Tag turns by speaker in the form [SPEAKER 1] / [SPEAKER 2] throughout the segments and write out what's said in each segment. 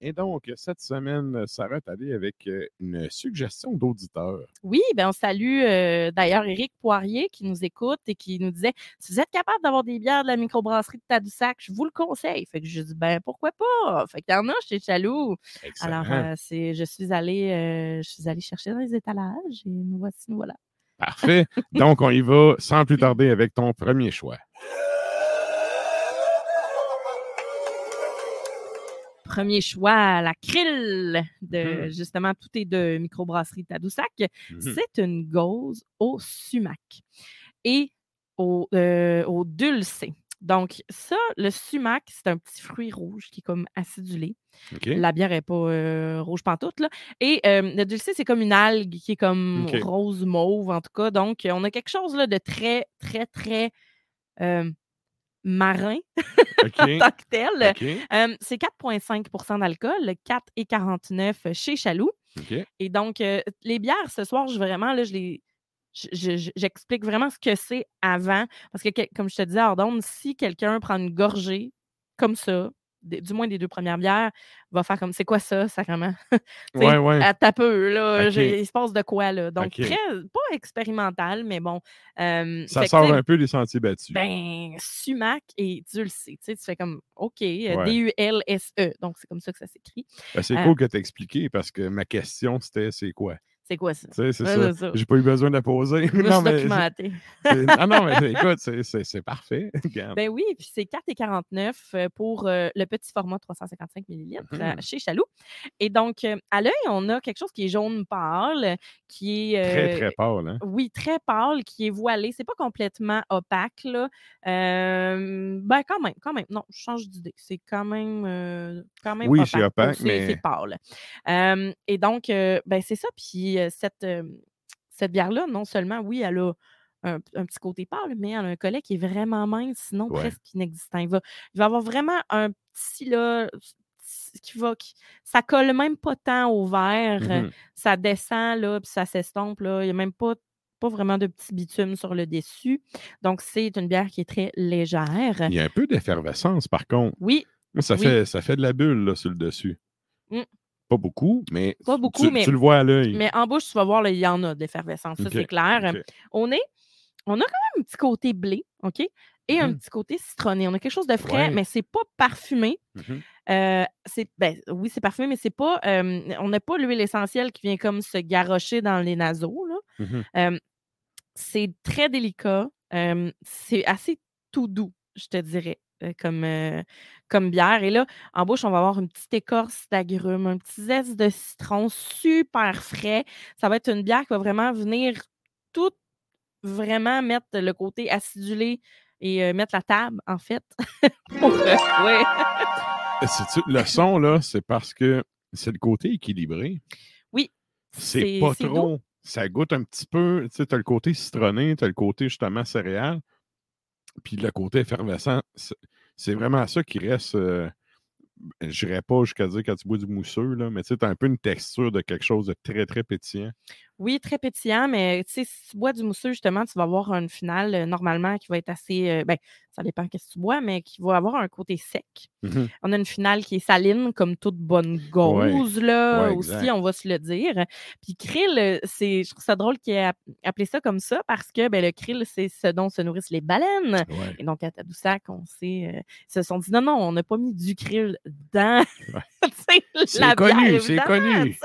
[SPEAKER 1] Et donc, cette semaine, Sarah est allée avec une suggestion d'auditeur.
[SPEAKER 2] Oui, ben on salue euh, d'ailleurs Éric Poirier qui nous écoute et qui nous disait si vous êtes capable d'avoir des bières de la microbrasserie de Tadoussac, je vous le conseille. Fait que je dis ben pourquoi pas? Fait qu'il y en a chez Chaloux.
[SPEAKER 1] Excellent.
[SPEAKER 2] Alors euh, c'est je suis allée euh, je suis allée chercher dans les étalages et nous voici nous voilà.
[SPEAKER 1] Parfait. Donc, on y va sans plus tarder avec ton premier choix.
[SPEAKER 2] Premier choix, la krill de
[SPEAKER 1] Mhm.
[SPEAKER 2] justement tout est de microbrasserie Tadoussac.
[SPEAKER 1] Mhm.
[SPEAKER 2] C'est une gauze au sumac et au, euh, au dulcé. Donc, ça, le sumac, c'est un petit fruit rouge qui est comme acidulé. La bière n'est pas euh, rouge pantoute. Là. Et euh, le dulcé, c'est comme une algue qui est comme rose mauve, en tout cas. Donc, on a quelque chose là, de très, très, très euh, marin
[SPEAKER 1] OK.
[SPEAKER 2] en tant que tel. Euh, c'est 4,5% d'alcool, 4,49 chez Chaloux. Et donc, euh, les bières, ce soir, je vraiment, là, je les. je- je- je- J'explique vraiment ce que c'est avant. Parce que, comme je te disais, Ardonne, si quelqu'un prend une gorgée comme ça, du moins des deux premières bières, va faire comme c'est quoi ça, sacrément? Tu
[SPEAKER 1] Ouais, ouais.
[SPEAKER 2] À ta peu, là. Il se passe de quoi, là? Donc, très, pas expérimental, mais bon. euh,
[SPEAKER 1] Ça sort
[SPEAKER 2] tu
[SPEAKER 1] un peu des sentiers battus.
[SPEAKER 2] ben, sumac et dulcé. Tu sais, tu fais comme, OK, euh,
[SPEAKER 1] Ouais.
[SPEAKER 2] D-U-L-S-E. Donc, c'est comme ça que ça s'écrit.
[SPEAKER 1] Ben, c'est
[SPEAKER 2] euh,
[SPEAKER 1] cool que tu expliqué parce que ma question, c'était c'est quoi?
[SPEAKER 2] C'est quoi ça?
[SPEAKER 1] C'est
[SPEAKER 2] Ouais,
[SPEAKER 1] ça. J'ai pas eu besoin de la poser.
[SPEAKER 2] Je
[SPEAKER 1] non, mais, ah non, mais écoute, c'est- parfait.
[SPEAKER 2] Ben oui, puis c'est 4,49 euh, pour euh, le petit format 355 ml
[SPEAKER 1] Mhm.
[SPEAKER 2] chez Chaloux. Et donc, euh, à l'œil, on a quelque chose qui est jaune pâle, qui est.
[SPEAKER 1] Très,
[SPEAKER 2] euh,
[SPEAKER 1] très pâle. Hein?
[SPEAKER 2] Oui, très pâle, qui est voilé. C'est pas complètement opaque, là. Euh, ben, quand même, quand même. Non, je change d'idée. C'est quand même, euh, quand même
[SPEAKER 1] Oui,
[SPEAKER 2] opaque.
[SPEAKER 1] c'est opaque,
[SPEAKER 2] C'est-
[SPEAKER 1] mais-
[SPEAKER 2] C'est pâle. Euh, et donc, euh, ben, c'est ça. Puis, cette, cette bière-là, non seulement, oui, elle a un, un petit côté pâle, mais elle a un collet qui est vraiment mince, sinon
[SPEAKER 1] Ouais.
[SPEAKER 2] presque inexistant. Il va, il va avoir vraiment un petit, là, qui va, qui- ça colle même pas tant au verre.
[SPEAKER 1] Mhm.
[SPEAKER 2] Ça descend, là, puis ça s'estompe, là. Il n'y a même pas, pas vraiment de petit bitume sur le dessus. Donc, c'est une bière qui est très légère.
[SPEAKER 1] Il y a un peu d'effervescence, par contre.
[SPEAKER 2] Oui,
[SPEAKER 1] Ça,
[SPEAKER 2] Oui.
[SPEAKER 1] fait, ça fait de la bulle là, sur le dessus.
[SPEAKER 2] Mm.
[SPEAKER 1] Pas beaucoup, mais,
[SPEAKER 2] Pas
[SPEAKER 1] tu-
[SPEAKER 2] beaucoup,
[SPEAKER 1] tu,
[SPEAKER 2] mais-
[SPEAKER 1] tu le vois à l'œil.
[SPEAKER 2] mais en bouche, tu vas voir, il y en a de l'effervescence, ça, c'est clair. On est, on a quand même un petit côté blé, OK? Et un
[SPEAKER 1] Mhm.
[SPEAKER 2] petit côté citronné. On a quelque chose de frais,
[SPEAKER 1] Ouais.
[SPEAKER 2] mais c'est pas parfumé.
[SPEAKER 1] Mhm.
[SPEAKER 2] Euh, c'est, ben, oui, c'est parfumé, mais c'est pas. euh, on n'a pas l'huile essentielle qui vient comme se garrocher dans les naseaux. Là.
[SPEAKER 1] Mhm.
[SPEAKER 2] Euh, c'est très délicat. c'est assez tout doux, je te dirais, comme, euh, comme bière. Et là, en bouche, on va avoir une petite écorce d'agrumes, un petit zeste de citron super frais. Ça va être une bière qui va vraiment venir tout vraiment mettre le côté acidulé et euh, mettre la table, en fait. pour, euh, ouais.
[SPEAKER 1] Le son, là, c'est parce que c'est le côté équilibré?
[SPEAKER 2] Oui.
[SPEAKER 1] C'est pas
[SPEAKER 2] doux.
[SPEAKER 1] trop. Ça goûte un petit peu. Tu sais, as le côté citronné, tu as le côté justement céréal. Puis le côté effervescent, c'est- vraiment ça qui reste. euh, je n'irais pas jusqu'à dire quand tu bois du mousseux, mais tu sais, as un peu une texture de quelque chose de très, très pétillant.
[SPEAKER 2] Oui, très pétillant, mais tu sais, si tu bois du mousseux, justement, tu vas avoir une finale euh, normalement qui va être assez. euh, ben, ça dépend qu'est-ce que tu bois, mais qui va avoir un côté sec.
[SPEAKER 1] Mhm.
[SPEAKER 2] On a une finale qui est saline, comme toute bonne gauze, là,
[SPEAKER 1] Ouais,
[SPEAKER 2] aussi, on va se le dire. Puis krill, euh, c'est, je trouve ça drôle qu'il ait app- appelé ça comme ça parce que ben, le krill, c'est ce dont se nourrissent les baleines.
[SPEAKER 1] Ouais.
[SPEAKER 2] Et donc, à Tadoussac, on sait, euh, ils se sont dit non, non, on n'a pas mis du krill dans
[SPEAKER 1] C'est connu, c'est connu.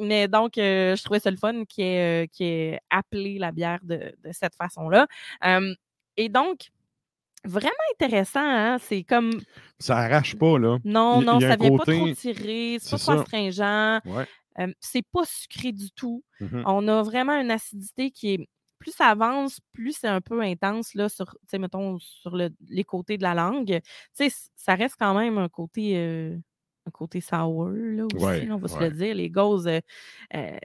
[SPEAKER 2] mais donc, je trouvais ça le fun qui est, qui est appelé la bière de, de cette façon-là. Euh, et donc, vraiment intéressant, hein? C'est comme,
[SPEAKER 1] Ça arrache pas, là.
[SPEAKER 2] non, non, ça vient pas trop tirer, c'est pas trop astringent,
[SPEAKER 1] Ouais.
[SPEAKER 2] euh, c'est pas sucré du tout.
[SPEAKER 1] Mhm.
[SPEAKER 2] On a vraiment une acidité qui est. Plus ça avance, plus c'est un peu intense, là, sur, tu sais, mettons, sur le- les côtés de la langue. Tu sais, c- ça reste quand même un côté, euh, un côté sour, là, aussi,
[SPEAKER 1] Ouais,
[SPEAKER 2] on va se le dire. Les gauzes, euh, euh,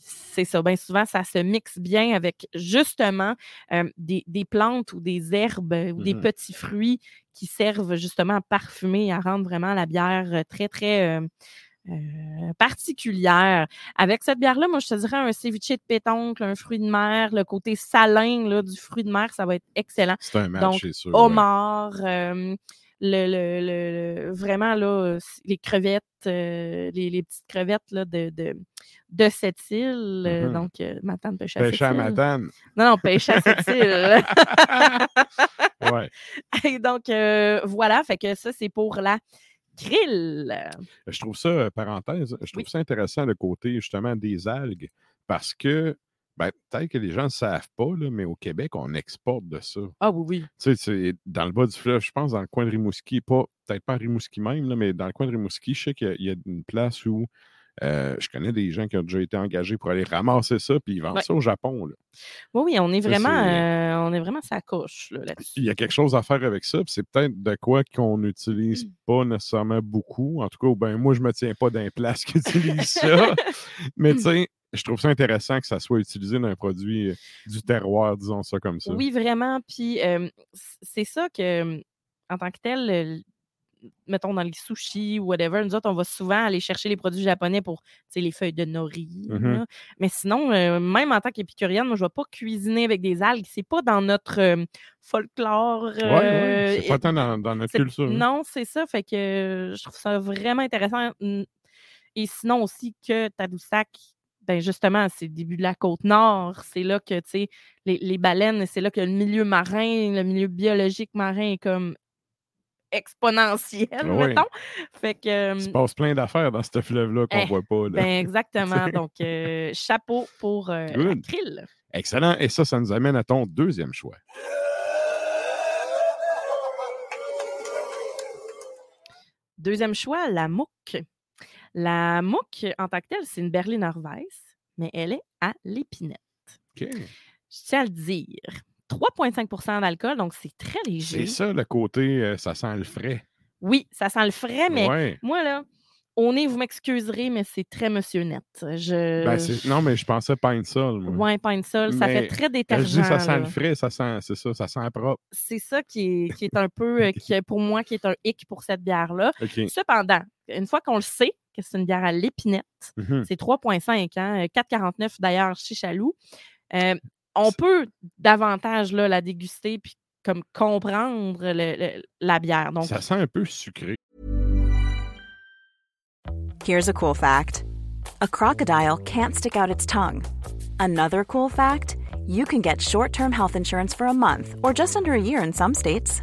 [SPEAKER 2] c'est ça. Bien souvent, ça se mixe bien avec, justement, euh, des, des plantes ou des herbes euh, ou des
[SPEAKER 1] Mhm.
[SPEAKER 2] petits fruits qui servent, justement, à parfumer, à rendre vraiment la bière très, très... particulière. Avec cette bière-là, moi, je te dirais un ceviche de pétoncle, un fruit de mer, le côté salin là, du fruit de mer, ça va être excellent.
[SPEAKER 1] C'est un match, c'est sûr.
[SPEAKER 2] Homard, le, le- le- vraiment, là, les crevettes, euh, les, les petites crevettes là, de, de, de cette île. euh,
[SPEAKER 1] Mhm.
[SPEAKER 2] Donc, euh, ma tante pêche à
[SPEAKER 1] Pêche à
[SPEAKER 2] île.
[SPEAKER 1] Matane.
[SPEAKER 2] Non, non, pêche à cette île.
[SPEAKER 1] Ouais.
[SPEAKER 2] Et donc, euh, voilà, fait que ça, c'est pour la krill.
[SPEAKER 1] Je trouve ça, parenthèse, je trouve
[SPEAKER 2] Oui.
[SPEAKER 1] ça intéressant le côté justement des algues parce que ben, peut-être que les gens ne savent pas, là, mais au Québec, on exporte de ça.
[SPEAKER 2] Ah oui, oui.
[SPEAKER 1] Tu sais, c'est dans le bas du fleuve, je pense, dans le coin de Rimouski, pas, peut-être pas à Rimouski même, là, mais dans le coin de Rimouski, je sais qu'il y a- il y, a une place où euh, je connais des gens qui ont déjà été engagés pour aller ramasser ça, puis ils vendent
[SPEAKER 2] Ouais.
[SPEAKER 1] ça au Japon. là.
[SPEAKER 2] Oui, oui, on est vraiment,
[SPEAKER 1] c'est-
[SPEAKER 2] euh, on est vraiment sa coche là, là-dessus.
[SPEAKER 1] Il y a quelque chose à faire avec ça, puis c'est peut-être de quoi qu'on n'utilise pas nécessairement beaucoup. En tout cas, ben, moi, je me tiens pas d'un place qui utilise ça. Mais tu sais, je trouve ça intéressant que ça soit utilisé dans un produit euh, du terroir, disons ça comme ça.
[SPEAKER 2] Oui, vraiment. Puis euh, c'est ça que, en tant que tel, euh, mettons dans les sushis ou whatever, nous autres, on va souvent aller chercher les produits japonais pour les feuilles de nori.
[SPEAKER 1] Mhm.
[SPEAKER 2] là. Mais sinon, euh, même en tant qu'épicurienne, moi, je ne vais pas cuisiner avec des algues. C'est pas dans notre euh, folklore.
[SPEAKER 1] Ouais,
[SPEAKER 2] euh,
[SPEAKER 1] c'est pas tant dans, dans notre culture. hein.
[SPEAKER 2] Non, c'est ça. Fait que je trouve ça vraiment intéressant. Et sinon aussi que Tadoussac, ben justement, c'est le début de la côte nord. C'est là que, tu sais, les, les baleines, c'est là que le milieu marin, le milieu biologique marin est comme exponentiel,
[SPEAKER 1] Oui.
[SPEAKER 2] mettons. Fait que.
[SPEAKER 1] Il se passe plein d'affaires dans ce fleuve-là qu'on
[SPEAKER 2] Eh,
[SPEAKER 1] voit pas. là.
[SPEAKER 2] Ben exactement. Donc, euh, chapeau pour euh, krill.
[SPEAKER 1] Excellent. Et ça, ça nous amène à ton deuxième choix.
[SPEAKER 2] Deuxième choix, la mouque. La mouque, en tant que telle, c'est une Berliner Weiss, mais elle est à l'épinette.
[SPEAKER 1] OK.
[SPEAKER 2] Je tiens à le dire. 3,5% d'alcool, donc c'est très léger.
[SPEAKER 1] C'est ça le côté, euh, ça sent le frais.
[SPEAKER 2] Oui, ça sent le frais, mais
[SPEAKER 1] Ouais.
[SPEAKER 2] moi, là, au nez, vous m'excuserez, mais c'est très monsieur net. Je...
[SPEAKER 1] Ben, non, mais je pensais Pine Sol.
[SPEAKER 2] pas une seule. Ça fait très
[SPEAKER 1] Quand je
[SPEAKER 2] détergent.
[SPEAKER 1] dis ça sent
[SPEAKER 2] là.
[SPEAKER 1] le frais, ça sent, c'est ça, ça sent propre.
[SPEAKER 2] C'est ça qui est, qui est un peu, euh, qui est pour moi, qui est un hic pour cette bière-là. Cependant, une fois qu'on le sait, c'est une bière à l'épinette,
[SPEAKER 1] Mhm.
[SPEAKER 2] c'est 3,5, hein, 4,49 d'ailleurs chez Chaloux. Euh, on peut davantage là, la déguster puis comme comprendre le- le- la bière. Donc,
[SPEAKER 1] Ça sent un peu sucré.
[SPEAKER 3] Here's a cool fact a crocodile can't stick out its tongue. Another cool fact you can get short term health insurance for a month or just under a year in some states.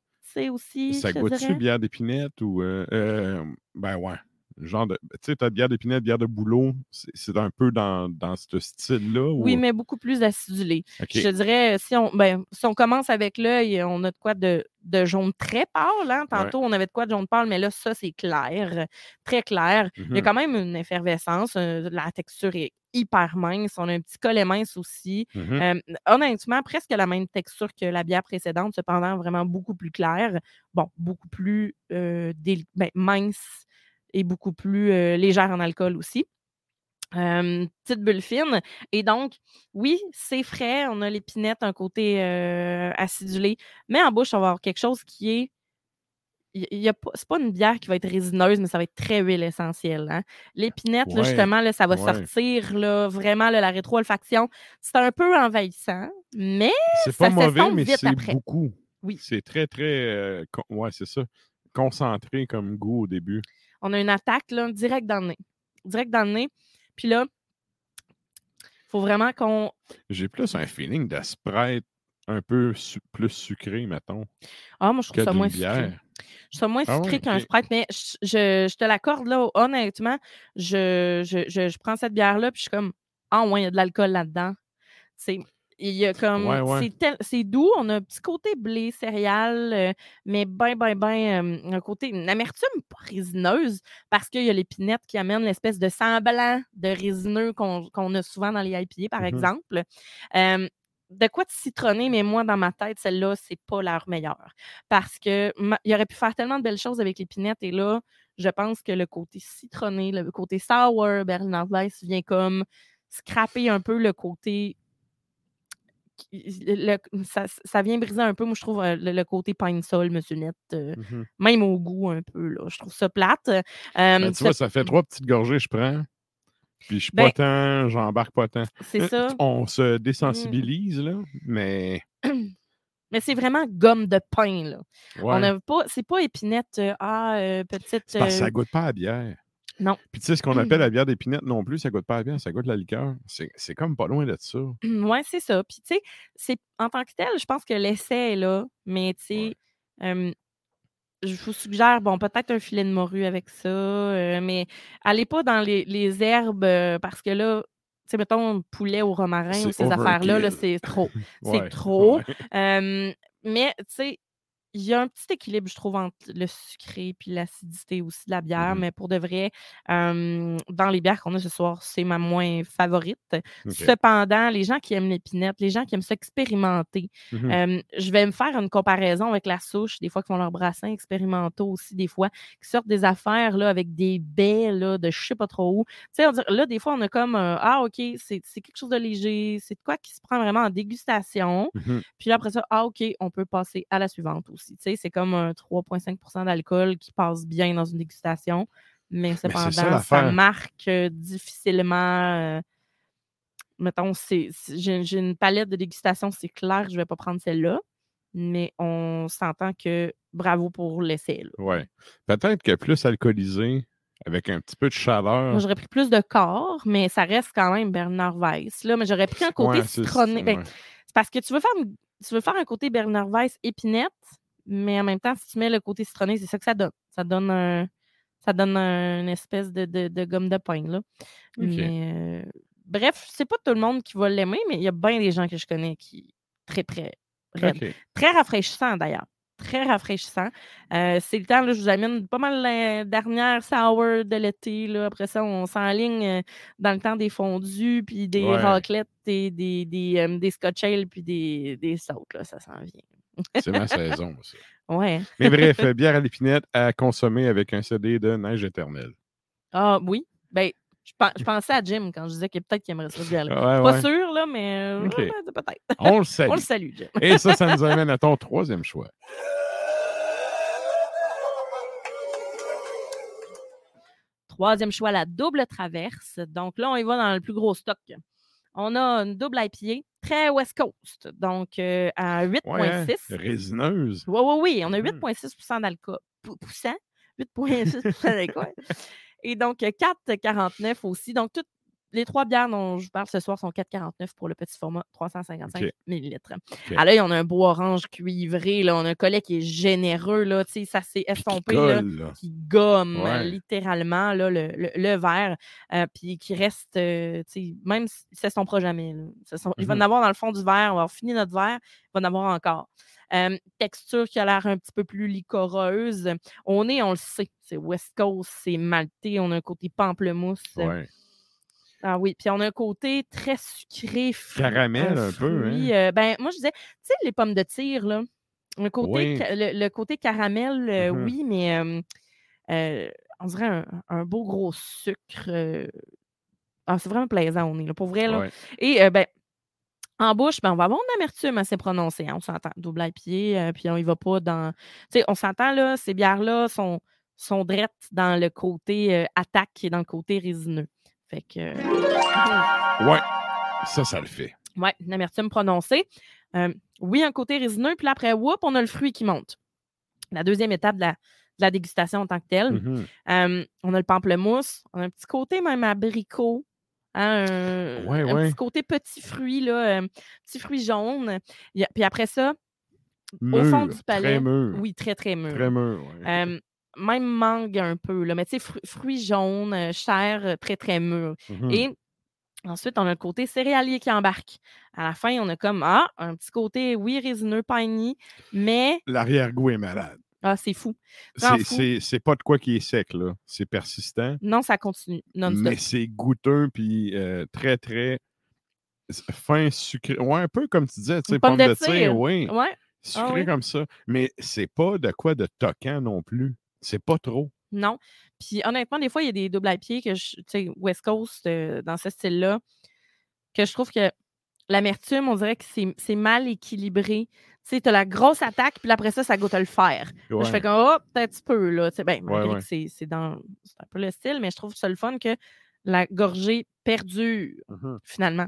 [SPEAKER 2] aussi,
[SPEAKER 1] Ça goûte-tu bière d'épinette ou. euh, euh, ben ouais. Genre de. Tu sais, ta bière d'épinette, bière de boulot, c'est un peu dans, dans ce style-là.
[SPEAKER 2] Oui,
[SPEAKER 1] ou-
[SPEAKER 2] mais beaucoup plus acidulé. Je te dirais, si on, ben, si on commence avec l'œil, on a de quoi de, de jaune très pâle. Hein? Tantôt, on avait de quoi de jaune pâle, mais là, ça, c'est clair, très clair. Il y a
[SPEAKER 1] Mhm.
[SPEAKER 2] quand même une effervescence. euh, la texture est hyper mince. On a un petit collet mince aussi. Euh, honnêtement, presque la même texture que la bière précédente, cependant vraiment beaucoup plus claire. Bon, beaucoup plus euh, ben, mince et beaucoup plus euh, légère en alcool aussi. Euh, petite bulle fine. Et donc, oui, c'est frais. On a l'épinette, un côté euh, acidulé. Mais en bouche, on va avoir quelque chose qui est. Y a pas, c'est pas une bière qui va être résineuse, mais ça va être très huile essentielle. hein. L'épinette, là, justement, là, ça va
[SPEAKER 1] ouais.
[SPEAKER 2] sortir là, vraiment là, la rétro-olfaction. C'est un peu envahissant, mais
[SPEAKER 1] C'est
[SPEAKER 2] ça
[SPEAKER 1] pas mauvais, mais c'est beaucoup.
[SPEAKER 2] Oui.
[SPEAKER 1] C'est très, très. euh, ouais, c'est ça. Concentré comme goût au début.
[SPEAKER 2] on a une attaque là, direct dans le nez. Direct dans le nez. Puis là, il faut vraiment qu'on.
[SPEAKER 1] J'ai plus un feeling de Sprite un peu su- plus sucré, mettons,
[SPEAKER 2] Ah, moi, je trouve ça moins
[SPEAKER 1] d'une
[SPEAKER 2] sucré. Je ça moins
[SPEAKER 1] Ah
[SPEAKER 2] sucré
[SPEAKER 1] ouais,
[SPEAKER 2] qu'un. Sprite, mais je, je- je te l'accorde, là, honnêtement, je, je, je- je prends cette bière-là, puis je suis comme, ah, ouais, il y a de l'alcool là-dedans. C'est. Il y a comme.
[SPEAKER 1] Ouais, ouais.
[SPEAKER 2] C'est tel- C'est doux, on a un petit côté blé, céréales, euh, mais ben, ben, ben, euh, un côté. Une amertume pas résineuse, parce qu'il y a l'épinette qui amène l'espèce de semblant de résineux qu'on qu'on a souvent dans les IPA, par
[SPEAKER 1] Mhm.
[SPEAKER 2] exemple. Euh, de quoi de citronné, mais moi, dans ma tête, celle-là, c'est pas leur meilleure. Parce que ma- il aurait pu faire tellement de belles choses avec l'épinette, et là, je pense que le côté citronné, le côté sour, Berliner Weiss vient comme scraper un peu le côté. le- ça, ça vient briser un peu, moi, je trouve, euh, le, le côté pine sol, Monsieur Net, euh,
[SPEAKER 1] Mhm.
[SPEAKER 2] même au goût un peu, là. Je trouve ça plate. Euh,
[SPEAKER 1] Ben, tu vois, ça fait trois petites gorgées, je prends. Puis je suis
[SPEAKER 2] Ben,
[SPEAKER 1] pas tant, j'embarque pas tant.
[SPEAKER 2] c'est
[SPEAKER 1] Euh,
[SPEAKER 2] ça.
[SPEAKER 1] On se désensibilise, là, mais.
[SPEAKER 2] Mais c'est vraiment gomme de pain, là.
[SPEAKER 1] Ouais.
[SPEAKER 2] On n'a pas, c'est pas épinette, euh, ah, euh, petite.
[SPEAKER 1] C'est parce que ça goûte pas à bière.
[SPEAKER 2] Non.
[SPEAKER 1] Puis tu sais, ce qu'on appelle la bière d'épinette non plus, ça goûte pas à bière, ça goûte la liqueur. C'est c'est comme pas loin de ça.
[SPEAKER 2] Ouais, c'est ça. Puis, tu sais, en tant que tel, je pense que l'essai est là, mais tu sais, euh, je vous suggère, bon, peut-être un filet de morue avec ça, euh, mais allez pas dans les, les herbes euh, parce que là, tu sais, mettons, poulet au romarin ou ces affaires-là, là, c'est trop.
[SPEAKER 1] Ouais,
[SPEAKER 2] C'est trop.
[SPEAKER 1] ouais.
[SPEAKER 2] Euh, mais, tu sais, il y a un petit équilibre, je trouve, entre le sucré puis l'acidité aussi de la bière,
[SPEAKER 1] Mhm.
[SPEAKER 2] mais pour de vrai, euh, dans les bières qu'on a ce soir, c'est ma moins favorite. Cependant, les gens qui aiment l'épinette, les gens qui aiment s'expérimenter, euh, je vais me faire une comparaison avec la souche, des fois qui font leurs brassins expérimentaux aussi, des fois qui sortent des affaires là, avec des baies là, de je sais pas trop où. Tu sais, on dirait- là, des fois, on a comme euh, Ah, OK, c'est quelque chose de léger, c'est de quoi qui se prend vraiment en dégustation.
[SPEAKER 1] Mhm.
[SPEAKER 2] Puis là, après ça, ah, OK, on peut passer à la suivante aussi. C'est comme un 3,5% d'alcool qui passe bien dans une dégustation. Mais cependant,
[SPEAKER 1] ça
[SPEAKER 2] marque euh, difficilement. euh, mettons, j'ai, une palette de dégustation, c'est clair, je ne vais pas prendre celle-là. Mais on s'entend que bravo pour l'essai.
[SPEAKER 1] Ouais. Peut-être que plus alcoolisé, avec un petit peu de chaleur.
[SPEAKER 2] Moi, j'aurais pris plus de corps, mais ça reste quand même Bernard Weiss. Là, mais j'aurais pris un côté
[SPEAKER 1] Ouais,
[SPEAKER 2] citronné. Ben,
[SPEAKER 1] ouais.
[SPEAKER 2] C'est parce que tu veux faire, tu veux faire un côté Bernard Weiss épinette, mais en même temps, si tu mets le côté citronné, c'est ça que ça donne. Ça donne un, ça donne un- une espèce de, de- de gomme de pain. Là. Mais, euh, bref, c'est pas tout le monde qui va l'aimer, mais il y a bien des gens que je connais qui très.
[SPEAKER 1] OK.
[SPEAKER 2] Très rafraîchissant d'ailleurs. Très rafraîchissant. Euh, c'est le temps, là, je vous amène pas mal la dernière sour de l'été. là. Après ça, on s'enligne euh, dans le temps des fondus, puis des
[SPEAKER 1] Ouais.
[SPEAKER 2] raclettes, et des, des, euh, des scotch ale, puis des, des sautes. Là, ça s'en vient.
[SPEAKER 1] C'est ma saison, ça.
[SPEAKER 2] Ouais.
[SPEAKER 1] Mais bref, euh, bière à l'épinette à consommer avec un CD de Neige éternelle.
[SPEAKER 2] Ah oui. Ben, je, pen- je pensais à Jim quand je disais que peut-être qu'il aimerait ça bien là.
[SPEAKER 1] Ouais,
[SPEAKER 2] Pas
[SPEAKER 1] ouais.
[SPEAKER 2] sûr, là, mais euh, ouais, peut-être.
[SPEAKER 1] On le salue.
[SPEAKER 2] On le salue, Jim.
[SPEAKER 1] Et ça, ça nous amène à ton troisième choix.
[SPEAKER 2] Troisième choix, la double traverse. Donc là, on y va dans le plus gros stock. On a une double IPA, très West Coast, donc euh, à 8,6.
[SPEAKER 1] Ouais, hein? Résineuse.
[SPEAKER 2] Oui, oui, oui. On a
[SPEAKER 1] Mhm.
[SPEAKER 2] 8,6% d'alcool. Pou- Poussant? 8,6% d'alcool. Et donc, euh, 4,49 aussi. Donc, tout les trois bières dont je vous parle ce soir sont 4,49 pour le petit format 355
[SPEAKER 1] OK.
[SPEAKER 2] ml. À l'œil, on a un beau orange cuivré. Là, on a un collet qui est généreux. Là, tu sais, ça s'est estompé.
[SPEAKER 1] Colle, là.
[SPEAKER 2] qui gomme
[SPEAKER 1] Ouais.
[SPEAKER 2] littéralement là, le, le- le verre, euh, puis qui reste, euh, tu sais, même s'il ne s'estompera jamais. là. Ça Il va en
[SPEAKER 1] Mhm.
[SPEAKER 2] avoir dans le fond du verre, on va avoir fini notre verre, il va en avoir encore. Euh, texture qui a l'air un petit peu plus licoreuse. On est, on le sait, c'est West Coast, c'est maltais, on a un côté pamplemousse.
[SPEAKER 1] Ouais.
[SPEAKER 2] Ah oui, puis on a un côté très sucré. fru-
[SPEAKER 1] Caramel un peu, hein?
[SPEAKER 2] fruit, euh, ben, moi, je disais, tu sais, les pommes de tir, là, le côté,
[SPEAKER 1] Oui.
[SPEAKER 2] ca- le, le côté caramel, euh,
[SPEAKER 1] Mhm.
[SPEAKER 2] oui, mais euh, euh, on dirait un, un beau gros sucre. euh, ah, c'est vraiment plaisant, on est là, pour vrai. Là.
[SPEAKER 1] Ouais.
[SPEAKER 2] Et euh, ben, en bouche, ben, on va avoir une amertume assez prononcée. hein, on s'entend. Double IPA, euh, puis on y va pas dans. Tu sais, on s'entend, là, ces bières-là sont, sont drettes dans le côté euh, attaque et dans le côté résineux. Fait que. euh,
[SPEAKER 1] Ouais. Ça, ça le fait.
[SPEAKER 2] Ouais, une amertume prononcée. Euh, oui, un côté résineux, puis là, après, whoop, on a le fruit qui monte. La deuxième étape de la, de la dégustation en tant que telle.
[SPEAKER 1] Mhm.
[SPEAKER 2] Euh, on a le pamplemousse, on a un petit côté même abricot. hein, un,
[SPEAKER 1] Ouais,
[SPEAKER 2] un
[SPEAKER 1] ouais.
[SPEAKER 2] petit côté petit fruit, là, euh, petit fruit jaune. Puis après ça,
[SPEAKER 1] Mûr,
[SPEAKER 2] fond du palais,
[SPEAKER 1] Très mûr.
[SPEAKER 2] oui, très, très mûr.
[SPEAKER 1] Très mûr, ouais.
[SPEAKER 2] Même mangue un peu, là, mais tu sais, fru- fruits jaunes, euh, chair, euh, très, très mûr.
[SPEAKER 1] Mhm.
[SPEAKER 2] Et ensuite, on a le côté céréalier qui embarque. À la fin, on a comme, ah, un petit côté, oui, résineux, piney, mais,
[SPEAKER 1] L'arrière-goût est malade.
[SPEAKER 2] ah, c'est fou.
[SPEAKER 1] C'est- pas de quoi qui est sec, là. C'est persistant,
[SPEAKER 2] Non, ça continue. Non-stop.
[SPEAKER 1] mais c'est goûteux, puis euh, très, très fin, sucré. Ouais, un peu comme tu disais, tu sais,
[SPEAKER 2] pomme
[SPEAKER 1] pomme
[SPEAKER 2] de
[SPEAKER 1] de tir, oui.
[SPEAKER 2] Ouais,
[SPEAKER 1] Sucré
[SPEAKER 2] oui.
[SPEAKER 1] comme ça. Mais c'est pas de quoi de toquant non plus. C'est pas trop.
[SPEAKER 2] non. Puis honnêtement, des fois, il y a des doubles à pied que je, tu sais, West Coast, euh, dans ce style-là, que je trouve que l'amertume, on dirait que c'est mal équilibré. Tu sais, t'as la grosse attaque, puis après ça, ça goûte le fer. Là,
[SPEAKER 1] Ouais.
[SPEAKER 2] Je fais comme, oh, peut-être un petit peu, là. Tu sais, ben,
[SPEAKER 1] ouais.
[SPEAKER 2] c'est un peu le style, mais je trouve ça le fun que la gorgée perdure,
[SPEAKER 1] Mhm.
[SPEAKER 2] finalement.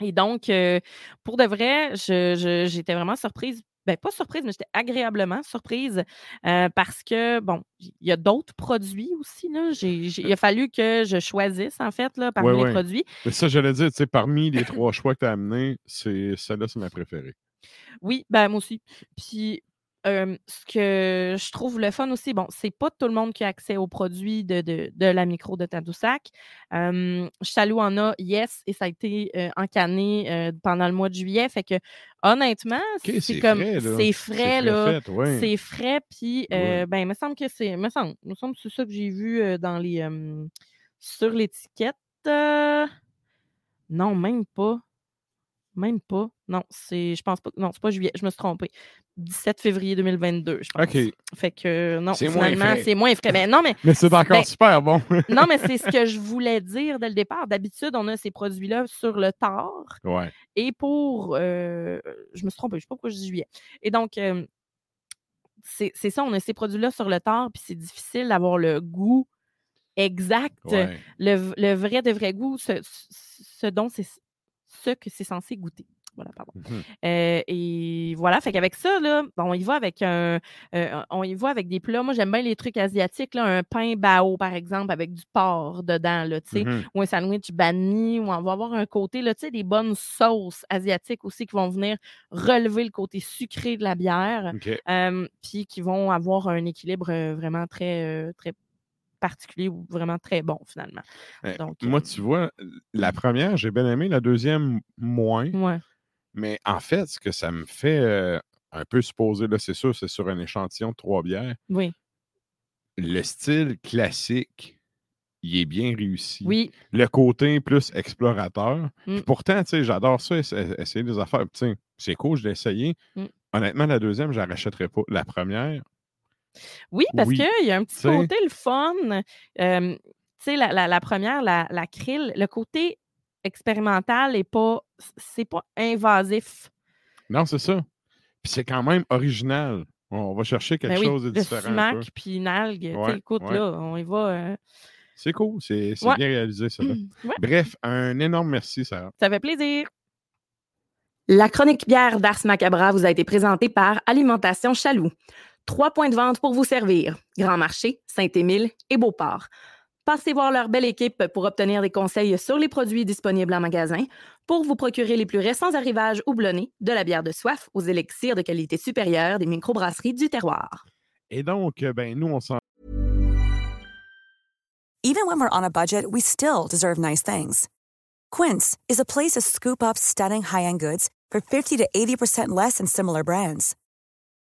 [SPEAKER 2] Et donc, euh, pour de vrai, j'étais vraiment surprise. Ben, pas surprise, mais j'étais agréablement surprise euh, parce que, bon, il y a d'autres produits aussi. Là. Il a fallu que je choisisse, en fait, là, parmi
[SPEAKER 1] Ouais,
[SPEAKER 2] les
[SPEAKER 1] ouais.
[SPEAKER 2] produits.
[SPEAKER 1] Mais ça, j'allais dire, tu sais, parmi les trois choix que tu as amenés, c'est celle-là, c'est ma préférée.
[SPEAKER 2] Oui, ben moi aussi. Puis euh, ce que je trouve le fun aussi, bon, c'est pas tout le monde qui a accès aux produits de, de, de la micro de Tadoussac. Euh, Chaloux en a, yes, et ça a été euh, encanné pendant le mois de juillet. Fait que honnêtement, c'est
[SPEAKER 1] c'est
[SPEAKER 2] comme
[SPEAKER 1] frais, là.
[SPEAKER 2] c'est frais, là.
[SPEAKER 1] ouais.
[SPEAKER 2] C'est frais, puis euh,
[SPEAKER 1] Ouais.
[SPEAKER 2] ben, il me semble que c'est. Me semble, me semble c'est ça que j'ai vu dans les sur l'étiquette. Non, même pas. Même pas. Non, c'est. Je pense pas. Non, c'est pas juillet. Je me suis trompée. 17 février 2022, je pense.
[SPEAKER 1] OK.
[SPEAKER 2] Fait que non,
[SPEAKER 1] C'est
[SPEAKER 2] finalement, c'est moins frais. Mais non, mais
[SPEAKER 1] Mais c'est encore
[SPEAKER 2] Ben,
[SPEAKER 1] super bon.
[SPEAKER 2] non, mais c'est ce que je voulais dire dès le départ. D'habitude, on a ces produits-là sur le tard.
[SPEAKER 1] ouais.
[SPEAKER 2] Et pour. euh, je me suis trompée, je ne sais pas pourquoi je dis juillet. Et donc, euh, c'est ça, on a ces produits-là sur le tard, puis c'est difficile d'avoir le goût exact,
[SPEAKER 1] ouais.
[SPEAKER 2] le, le vrai de vrai goût, ce, ce- ce dont c'est ce que c'est censé goûter. Voilà, pardon.
[SPEAKER 1] Mhm.
[SPEAKER 2] Euh, et voilà, fait qu'avec ça, là, bon, on y va avec un, euh, on y va avec des plats. Moi, j'aime bien les trucs asiatiques, là, un pain bao, par exemple, avec du porc dedans, là,
[SPEAKER 1] Mhm.
[SPEAKER 2] ou un sandwich banh ou on va avoir un côté, là, des bonnes sauces asiatiques aussi qui vont venir relever le côté sucré de la bière, euh, puis qui vont avoir un équilibre vraiment très, très particulier ou vraiment très bon, finalement.
[SPEAKER 1] Euh,
[SPEAKER 2] Donc,
[SPEAKER 1] Moi,
[SPEAKER 2] euh,
[SPEAKER 1] tu vois, la première, j'ai bien aimé, la deuxième, moins.
[SPEAKER 2] Ouais.
[SPEAKER 1] Mais en fait, ce que ça me fait euh, un peu supposer, là, c'est sûr, c'est sur un échantillon de trois bières,
[SPEAKER 2] Oui,
[SPEAKER 1] le style classique, il est bien réussi.
[SPEAKER 2] oui,
[SPEAKER 1] Le côté plus explorateur. Puis
[SPEAKER 2] Mm.
[SPEAKER 1] pourtant, tu sais, j'adore ça, essa- essayer des affaires. Tu sais, C'est cool, je l'ai essayé.
[SPEAKER 2] Mm.
[SPEAKER 1] Honnêtement, la deuxième, je la rachèterais pas. La première,
[SPEAKER 2] oui, parce
[SPEAKER 1] Oui,
[SPEAKER 2] qu'il y a un petit côté le fun. euh, tu sais, la, la- la première, la, la krill, le côté expérimental est pas, c'est pas invasif.
[SPEAKER 1] non, c'est ça. Puis c'est quand même original. On va chercher quelque
[SPEAKER 2] Ben oui,
[SPEAKER 1] chose de différent. un peu.
[SPEAKER 2] puis une algue. tu sais,
[SPEAKER 1] Ouais,
[SPEAKER 2] écoute,
[SPEAKER 1] ouais.
[SPEAKER 2] là, on y va. euh,
[SPEAKER 1] C'est cool, c'est
[SPEAKER 2] Ouais.
[SPEAKER 1] bien réalisé, ça.
[SPEAKER 2] ouais,
[SPEAKER 1] Bref, un énorme merci, Sarah.
[SPEAKER 2] ça fait plaisir.
[SPEAKER 4] La chronique bière d'Ars Macabra vous a été présentée par Alimentation Chaloux. Trois points de vente pour vous servir. Grand Marché, Saint-Émile et Beauport.
[SPEAKER 2] Passez voir leur belle équipe pour obtenir des conseils sur les produits disponibles en magasin, pour vous procurer les plus récents arrivages houblonnés, de la bière de soif aux élixirs de qualité supérieure des microbrasseries du terroir.
[SPEAKER 1] Et donc, euh, ben, nous, on s'en
[SPEAKER 5] Even when we're on a budget, we still deserve nice things. Quince is a place to scoop up stunning high-end goods for 50 to 80% less than similar brands.